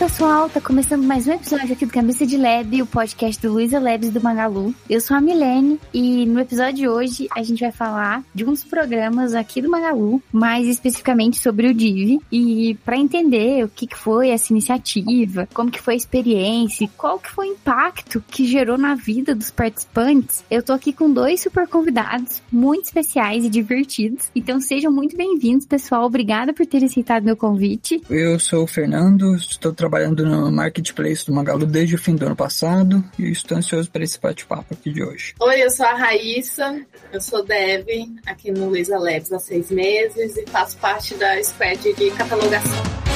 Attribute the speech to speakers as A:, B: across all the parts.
A: pessoal, tá começando mais um episódio aqui do Cabeça de Lab, o podcast do Luiza Labs do Magalu. Eu sou a Milene e no episódio de hoje a gente vai falar de dos programas aqui do Magalu, mais especificamente sobre o DIV e para entender o que, que foi essa iniciativa, como que foi a experiência, qual que foi o impacto que gerou na vida dos participantes, eu tô aqui com dois super convidados muito especiais e divertidos. Então sejam muito bem-vindos, pessoal. Obrigada por terem aceitado meu convite.
B: Eu sou o Fernando, estou trabalhando no Marketplace do Magalu desde o fim do ano passado e estou ansioso para esse bate-papo aqui de hoje.
C: Oi, eu sou a Raíssa, eu sou dev aqui no Luiza Labs há seis meses e faço parte da squad de catalogação.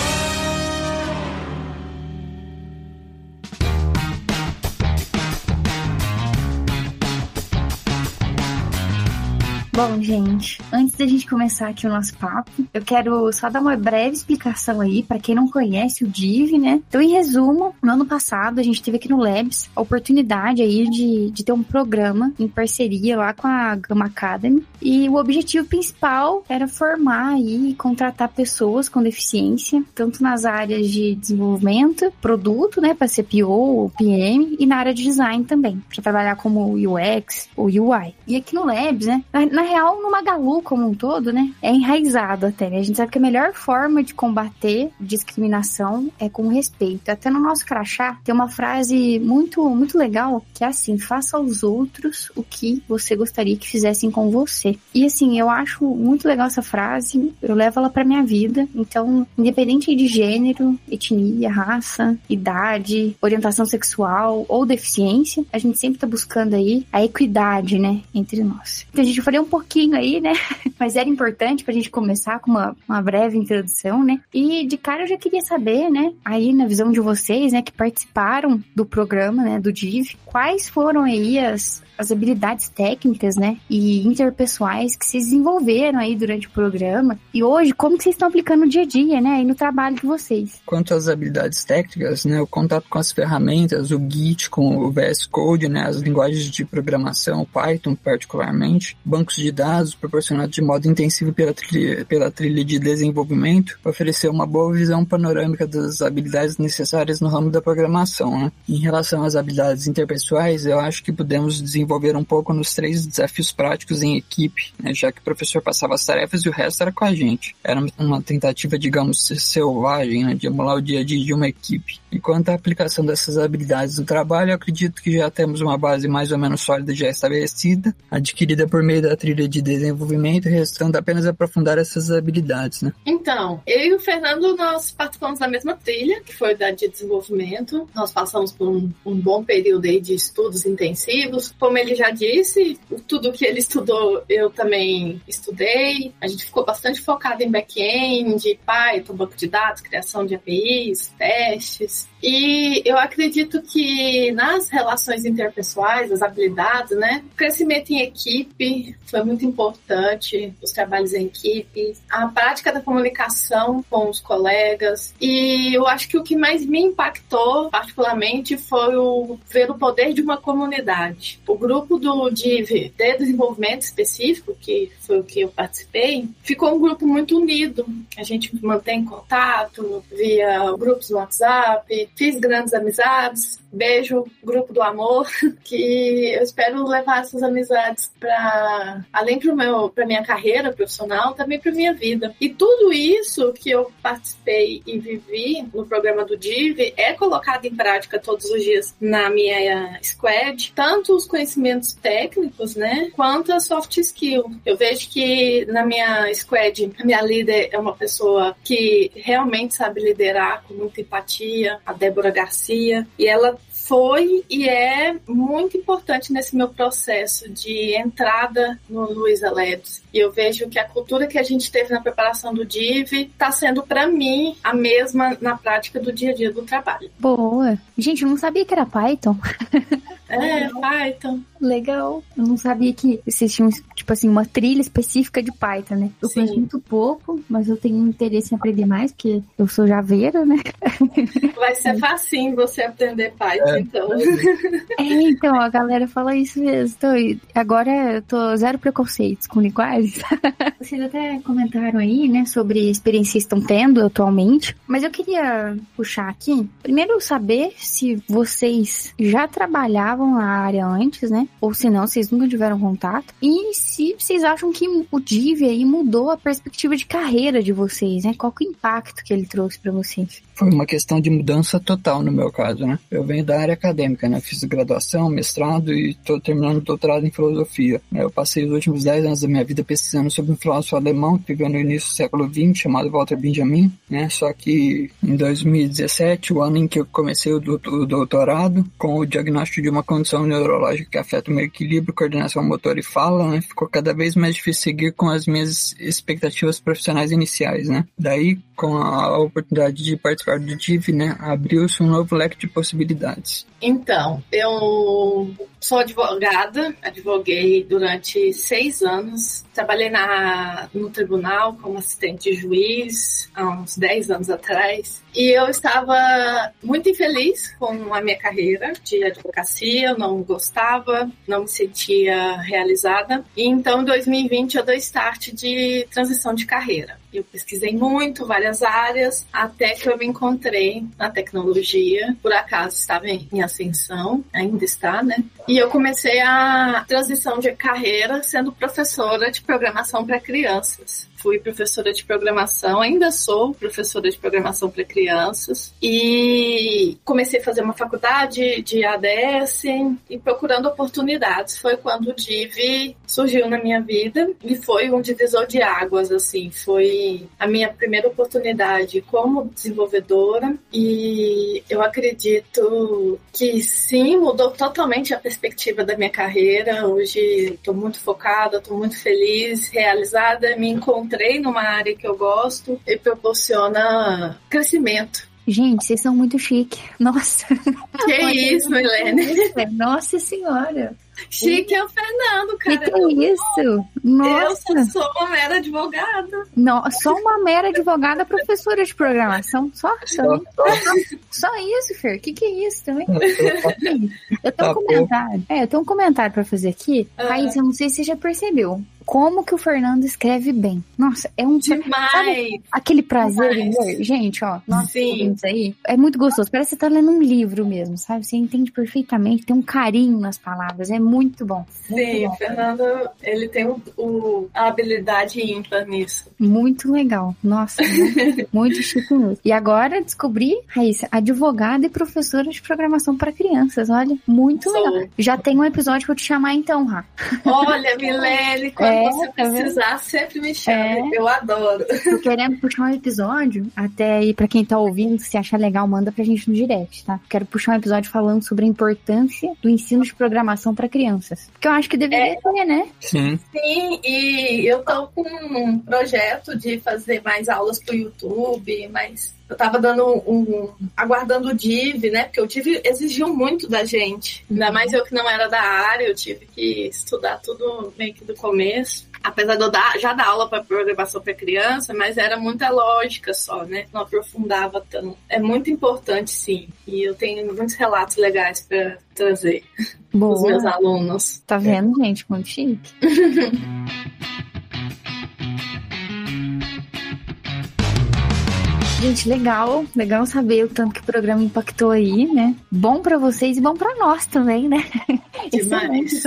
A: Bom, gente, antes da gente começar aqui o nosso papo, eu quero só dar uma breve explicação aí para quem não conhece o Div, né? Então, em resumo, no ano passado a gente teve aqui no Labs a oportunidade aí de, de ter um programa em parceria lá com a Gama Academy e o objetivo principal era formar e contratar pessoas com deficiência, tanto nas áreas de desenvolvimento, produto, né, para ser PO ou PM e na área de design também, para trabalhar como UX ou UI. E aqui no Labs, né, na real, no Magalu como um todo, né, é enraizado até. Né? A gente sabe que a melhor forma de combater discriminação é com respeito. Até no nosso crachá tem uma frase muito, muito legal que é assim: faça aos outros o que você gostaria que fizessem com você. E assim, eu acho muito legal essa frase, eu levo ela pra minha vida. Então, independente de gênero, etnia, raça, idade, orientação sexual ou deficiência, a gente sempre tá buscando aí a equidade, né, entre nós. Então, a gente falei um pouquinho aí, né? Mas era importante pra gente começar com uma, uma breve introdução, né? E de cara eu já queria saber, né? Aí na visão de vocês, né, que participaram do programa, né, do DIV, quais foram aí as, as habilidades técnicas, né, e interpessoais que vocês desenvolveram aí durante o programa e hoje como que vocês estão aplicando no dia a dia, né, no trabalho de vocês.
B: Quanto às habilidades técnicas, né, o contato com as ferramentas, o Git, com o VS Code, né, as linguagens de programação, Python particularmente, bancos de dados proporcionados de modo intensivo pela trilha, pela trilha de desenvolvimento, ofereceu uma boa visão panorâmica das habilidades necessárias no ramo da programação. Né? Em relação às habilidades interpessoais, eu acho que podemos desenvolver um pouco nos três desafios práticos em equipe, né, já que o professor passava as tarefas e o resto era com a gente. Era uma tentativa, digamos, selvagem, né, de emular o dia a dia de uma equipe. E quanto à aplicação dessas habilidades no trabalho, eu acredito que já temos uma base mais ou menos sólida já estabelecida, adquirida por meio da trilha de desenvolvimento, restando apenas aprofundar essas habilidades, né?
C: Então, eu e o Fernando, nós participamos da mesma trilha, que foi da de desenvolvimento. Nós passamos por um, um bom período aí de estudos intensivos, como ele já disse, tudo que ele estudou eu também estudei. A gente ficou bastante focado em back-end, Python, banco de dados, criação de APIs, testes. E eu acredito que nas relações interpessoais, as habilidades, né? O crescimento em equipe foi muito importante, os trabalhos em equipe, a prática da comunicação com os colegas. E eu acho que o que mais me impactou, particularmente, foi o ver o poder de uma comunidade. O grupo do de, de desenvolvimento específico, que foi o que eu participei, ficou um grupo muito unido. A gente mantém contato via grupos no WhatsApp, fiz grandes amizades. Beijo, grupo do amor, que eu espero levar essas amizades para além para meu para minha carreira profissional, também para minha vida. E tudo isso que eu participei e vivi no programa do DIV é colocado em prática todos os dias na minha squad, tanto os conhecimentos técnicos, né, quanto a soft skill. Eu vejo que na minha squad, a minha líder é uma pessoa que realmente sabe liderar com muita empatia, a Débora Garcia, e ela foi e é muito importante nesse meu processo de entrada no Luiza Labs. E eu vejo que a cultura que a gente teve na preparação do DIV está sendo, para mim, a mesma na prática do dia a dia do trabalho.
A: Boa. Gente, eu não sabia que era Python.
C: É, Python.
A: legal. Eu não sabia que vocês tinham, tipo assim, uma trilha específica de Python, né? Eu
C: Sim.
A: conheço muito pouco, mas eu tenho interesse em aprender mais, porque eu sou javeira, né?
C: Vai ser facinho você aprender Python,
B: É.
C: então.
A: É, então, a galera fala isso mesmo. Tô, agora eu tô zero preconceitos com linguagens. Vocês até comentaram aí, né, sobre a experiência que estão tendo atualmente. Mas eu queria puxar aqui, primeiro saber se vocês já trabalhavam na área antes, né? Ou se não, vocês nunca tiveram contato. E se vocês acham que o Div aí mudou a perspectiva de carreira de vocês, né? Qual que é o impacto que ele trouxe pra vocês?
B: Foi uma questão de mudança total no meu caso, né? Eu venho da área acadêmica, né? Fiz graduação, mestrado e estou terminando o doutorado em filosofia. né? Eu passei os últimos 10 anos da minha vida pesquisando sobre um filósofo alemão que viveu no início do século XX, chamado Walter Benjamin, né? Só que em 2017, o ano em que eu comecei o doutorado, com o diagnóstico de uma condição neurológica que afeta o meu equilíbrio, coordenação motor e fala, né? Ficou cada vez mais difícil seguir com as minhas expectativas profissionais iniciais, né? Daí, com a oportunidade de participar do DIV, né? Abriu-se um novo leque de possibilidades.
C: Então, eu sou advogada, advoguei durante seis anos, trabalhei na, no tribunal como assistente de juiz há uns 10 anos atrás, e eu estava muito infeliz com a minha carreira de advocacia, eu não gostava, não me sentia realizada, e então em 2020 eu dei start de transição de carreira. Eu pesquisei muito, várias áreas, até que eu me encontrei na tecnologia. Por acaso estava em ascensão, ainda está, né? E eu comecei a transição de carreira sendo professora de programação para crianças. Fui professora de programação, ainda sou professora de programação para crianças. E comecei a fazer uma faculdade de ADS e procurando oportunidades. Foi quando o DIV surgiu na minha vida e foi um divisor de águas, assim. Foi a minha primeira oportunidade como desenvolvedora e eu acredito que sim, mudou totalmente a perspectiva da minha carreira. Hoje estou muito focada, estou muito feliz, realizada, me encontrei numa área que eu gosto e proporciona crescimento.
A: Gente, vocês são muito chique. Nossa.
C: Que isso, Milene?
A: Nossa senhora.
C: Chique é o Fernando,
A: Que
C: cara.
A: que é isso? Nossa.
C: Eu sou uma mera advogada.
A: Não, só uma mera advogada professora de programação. Só? Só,
B: Só-
A: isso, Fer. Que que é isso também? Eu tenho um
B: Tá
A: comentário. É, eu tenho um comentário pra fazer aqui.
C: Ah.
A: Raíssa, eu não sei se você já percebeu. Como que o Fernando escreve bem. Nossa, é um...
C: Demais.
A: Aquele prazer em
C: Demais.
A: ler. Gente, ó, nossa,
C: Sim.
A: aí é muito gostoso. Parece que você tá lendo um livro mesmo, sabe? Você entende perfeitamente, tem um carinho nas palavras. É muito bom. Muito
C: Sim,
A: bom.
C: o Fernando, ele tem o, o- a habilidade ímpar nisso.
A: Muito legal. Nossa, muito, muito chique mesmo. E agora descobri, Raíssa, advogada e professora de programação para crianças. Olha, muito
C: Sou.
A: legal. Já tem um episódio pra eu te chamar então, Rá.
C: Olha, Milene, quando
A: É,
C: você
A: tá
C: precisar, sempre me chame.
A: É.
C: Eu adoro.
A: Tô querendo puxar um episódio, até aí pra quem tá ouvindo, se achar legal, manda pra gente no direct, tá? Quero puxar um episódio falando sobre a importância do ensino de programação pra crianças. Porque eu acho que deveria ter, né?
B: Sim.
C: Sim, e eu tô com um projeto de fazer mais aulas pro YouTube, mas eu tava dando um. aguardando o DIV, né? Porque o DIV exigiu muito da gente. Ainda mais eu que não era da área, eu tive que estudar tudo meio que do começo. Apesar de eu dar, já dar aula para programação para criança, mas era muita lógica só, né? Não aprofundava tanto. É muito importante, sim. E eu tenho muitos relatos legais para trazer para os meus
A: Boa.
C: alunos.
A: Tá vendo, gente? Muito chique. Gente, legal, legal saber o tanto que o programa impactou aí, né? Bom pra vocês e bom pra nós também, né?
C: Demais.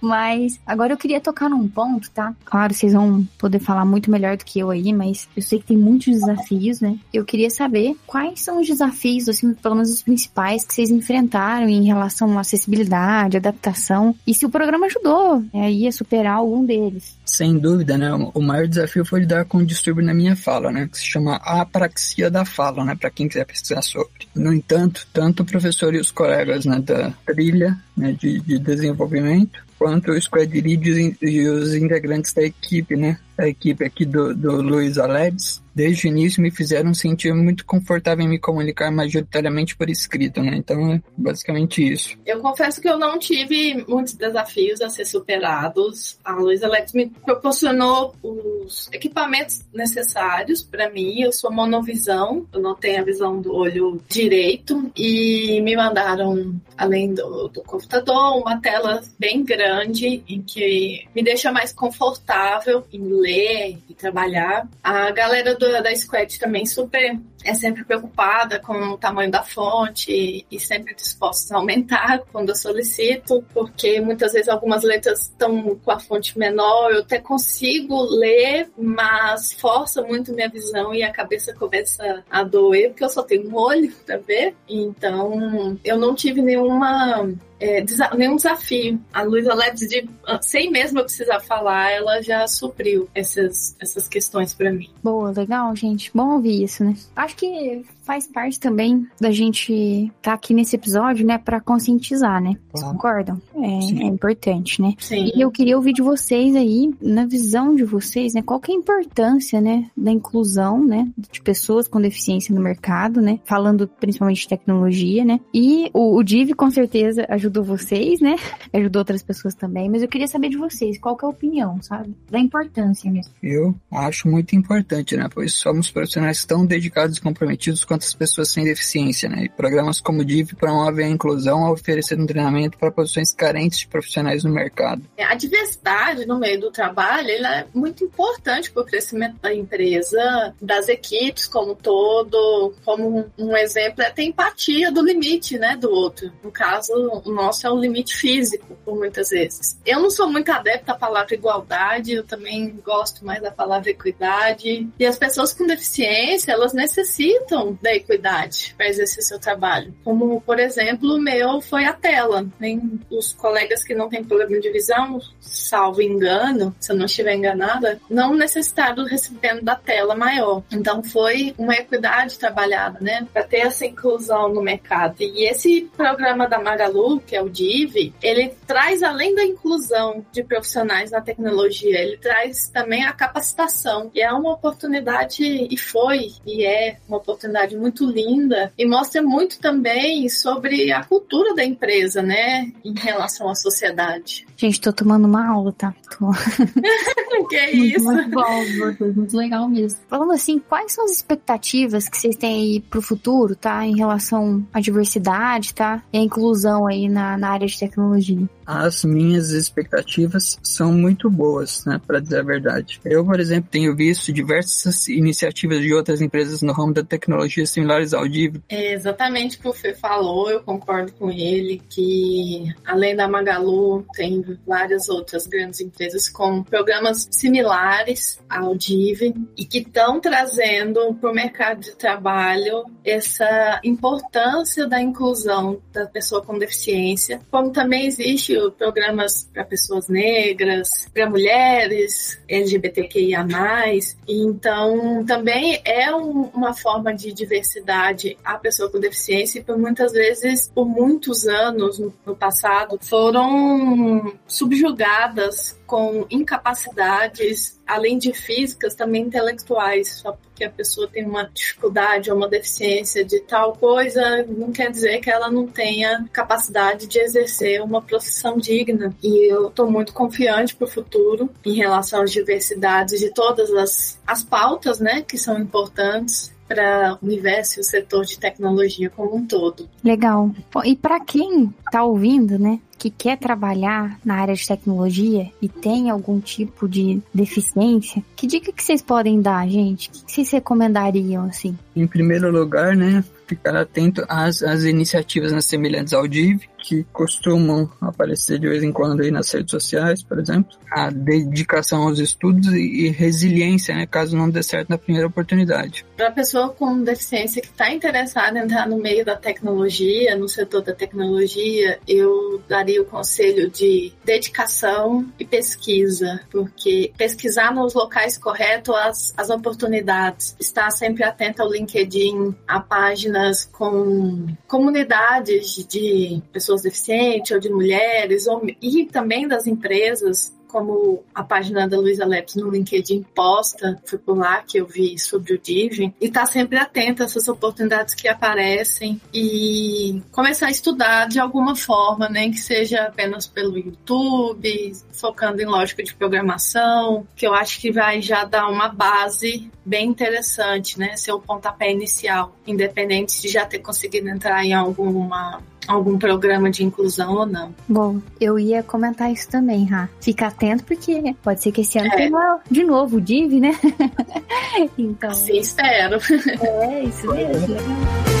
A: Mas agora eu queria tocar num ponto, tá? Claro, vocês vão poder falar muito melhor do que eu aí, mas eu sei que tem muitos desafios, né? Eu queria saber quais são os desafios, assim, pelo menos os principais que vocês enfrentaram em relação à acessibilidade, adaptação, e se o programa ajudou né, aí a superar algum deles.
B: Sem dúvida, né? O maior desafio foi lidar com um distúrbio na minha fala, né? Que se chama apraxia da fala, né? Para quem quiser pesquisar sobre. No entanto, tanto o professor e os colegas né, da trilha né, de, de desenvolvimento, quanto o Squad Lead e os integrantes da equipe, né? A equipe aqui do, do Luiz Aleves desde o início me fizeram sentir muito confortável em me comunicar majoritariamente por escrito, né? Então é basicamente isso.
C: Eu confesso que eu não tive muitos desafios a ser superados. A Luísa Alex me proporcionou os equipamentos necessários para mim. Eu sou monovisão, eu não tenho a visão do olho direito e me mandaram, além do, do computador, uma tela bem grande em que me deixa mais confortável em ler e trabalhar. A galera do da, Squad também super é sempre preocupada com o tamanho da fonte e, sempre disposta a aumentar quando eu solicito, porque muitas vezes algumas letras estão com a fonte menor, eu até consigo ler, mas força muito minha visão e a cabeça começa a doer, porque eu só tenho um olho para ver. Então, eu não tive nenhuma é, nenhum desafio. A Luísa Leves, de, sem mesmo eu precisar falar, ela já supriu essas, essas questões para mim.
A: Boa, legal, gente. Bom ouvir isso, né? Acho que faz parte também da gente estar tá aqui nesse episódio, né, para conscientizar, né? Vocês concordam? É, é, importante, né?
C: Sim.
A: E eu queria ouvir de vocês aí, na visão de vocês, né, qual que é a importância, né, da inclusão, né, de pessoas com deficiência no mercado, né? Falando principalmente de tecnologia, né? E o, o DIV com certeza ajudou vocês, né? Ajudou outras pessoas também, mas eu queria saber de vocês, qual que é a opinião, sabe? Da importância mesmo.
B: Eu acho muito importante, né? Pois somos profissionais tão dedicados e comprometidos com quanto as pessoas sem deficiência, né? E programas como o DIV promovem a inclusão ao oferecer um treinamento para posições carentes de profissionais no mercado.
C: A diversidade no meio do trabalho é muito importante para o crescimento da empresa, das equipes como um todo. Como um exemplo é ter empatia do limite, né, do outro. No caso, o nosso é o limite físico, por muitas vezes. Eu não sou muito adepta à palavra igualdade, eu também gosto mais da palavra equidade. E as pessoas com deficiência, elas necessitam da equidade para exercer seu trabalho. Como, por exemplo, o meu foi a tela. Tem os colegas que não têm problema de visão, salvo engano, se eu não estiver enganada, não necessitaram recebendo da tela maior. Então foi uma equidade trabalhada, né, para ter essa inclusão no mercado. E esse programa da Magalu, que é o DIV, ele traz além da inclusão de profissionais na tecnologia, ele traz também a capacitação. E é uma oportunidade e foi e é uma oportunidade muito linda e mostra muito também sobre a cultura da empresa, né, em relação à sociedade.
A: Gente, tô tomando uma aula, tá? Tô...
C: que é isso?
A: Muito bom, muito legal mesmo. Falando assim, quais são as expectativas que vocês têm aí pro futuro, tá? Em relação à diversidade, tá? E a inclusão aí na, na área de tecnologia.
B: As minhas expectativas são muito boas, né? Para dizer a verdade. Eu, por exemplo, tenho visto diversas iniciativas de outras empresas no ramo da tecnologia similares ao DIV.
C: É exatamente o que o Fê falou, eu concordo com ele, que além da Magalu, tem várias outras grandes empresas com programas similares ao DIV e que estão trazendo para o mercado de trabalho essa importância da inclusão da pessoa com deficiência, como também existe programas para pessoas negras, para mulheres, LGBTQIA+, então também é um, uma forma de diversidade a pessoa com deficiência e por muitas vezes, por muitos anos no, no passado, foram subjugadas com incapacidades, além de físicas, também intelectuais. Só porque a pessoa tem uma dificuldade ou uma deficiência de tal coisa, não quer dizer que ela não tenha capacidade de exercer uma profissão digna. E eu estou muito confiante para o futuro em relação às diversidades de todas as, as pautas, né, que são importantes para o universo e o setor de tecnologia como um todo.
A: Legal. E para quem está ouvindo, né, que quer trabalhar na área de tecnologia e tem algum tipo de deficiência, que dica que vocês podem dar, gente? O que vocês recomendariam, assim?
B: Em primeiro lugar, né, ficar atento às, às iniciativas semelhantes ao DIV, que costumam aparecer de vez em quando aí nas redes sociais, por exemplo. A dedicação aos estudos e, resiliência, né, caso não dê certo na primeira oportunidade.
C: Para a pessoa com deficiência que está interessada em entrar no meio da tecnologia, no setor da tecnologia, eu daria o conselho de dedicação e pesquisa, porque pesquisar nos locais corretos as, as oportunidades, estar sempre atento ao LinkedIn, página páginas com comunidades de pessoas deficientes ou de mulheres, ou, e também das empresas como a página da Luísa Leps no LinkedIn posta, foi por lá que eu vi sobre o Divi, e tá sempre atenta a essas oportunidades que aparecem e começar a estudar de alguma forma, nem que seja apenas pelo YouTube, focando em lógica de programação, que eu acho que vai já dar uma base bem interessante, né? Ser o pontapé inicial, independente de já ter conseguido entrar em alguma algum programa de inclusão ou não.
A: Bom, eu ia comentar isso também, Ra. Fica atento porque pode ser que esse ano é. tenha de novo o Div, né?
C: então. Sim, espero.
A: É, isso mesmo.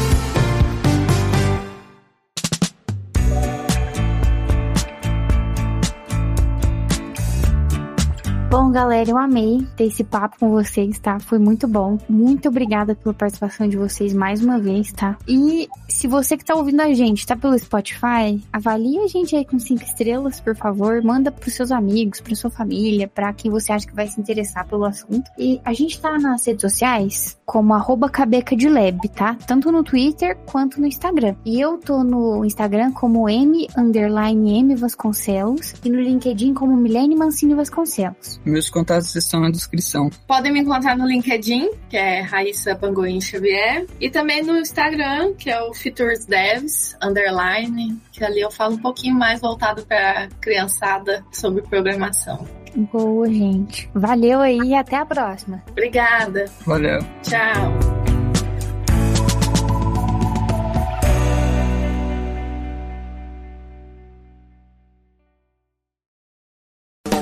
A: Bom, galera, eu amei ter esse papo com vocês, tá? Foi muito bom. Muito obrigada pela participação de vocês mais uma vez, tá? E se você que tá ouvindo a gente tá pelo Spotify, avalie a gente aí com cinco estrelas, por favor. Manda pros seus amigos, pra sua família, pra quem você acha que vai se interessar pelo assunto. E a gente tá nas redes sociais como arroba cabeca de lab, tá? Tanto no Twitter quanto no Instagram. E eu tô no Instagram como M e no LinkedIn como Milene Mancini Vasconcelos.
B: Meus contatos estão na descrição.
C: Podem me encontrar no LinkedIn, que é Raíssa Bangoim Xavier, e também no Instagram, que é o Features Devs, underline, que ali eu falo um pouquinho mais voltado para criançada sobre programação.
A: Boa, gente. Valeu aí e até a próxima.
C: Obrigada.
B: Valeu.
C: Tchau.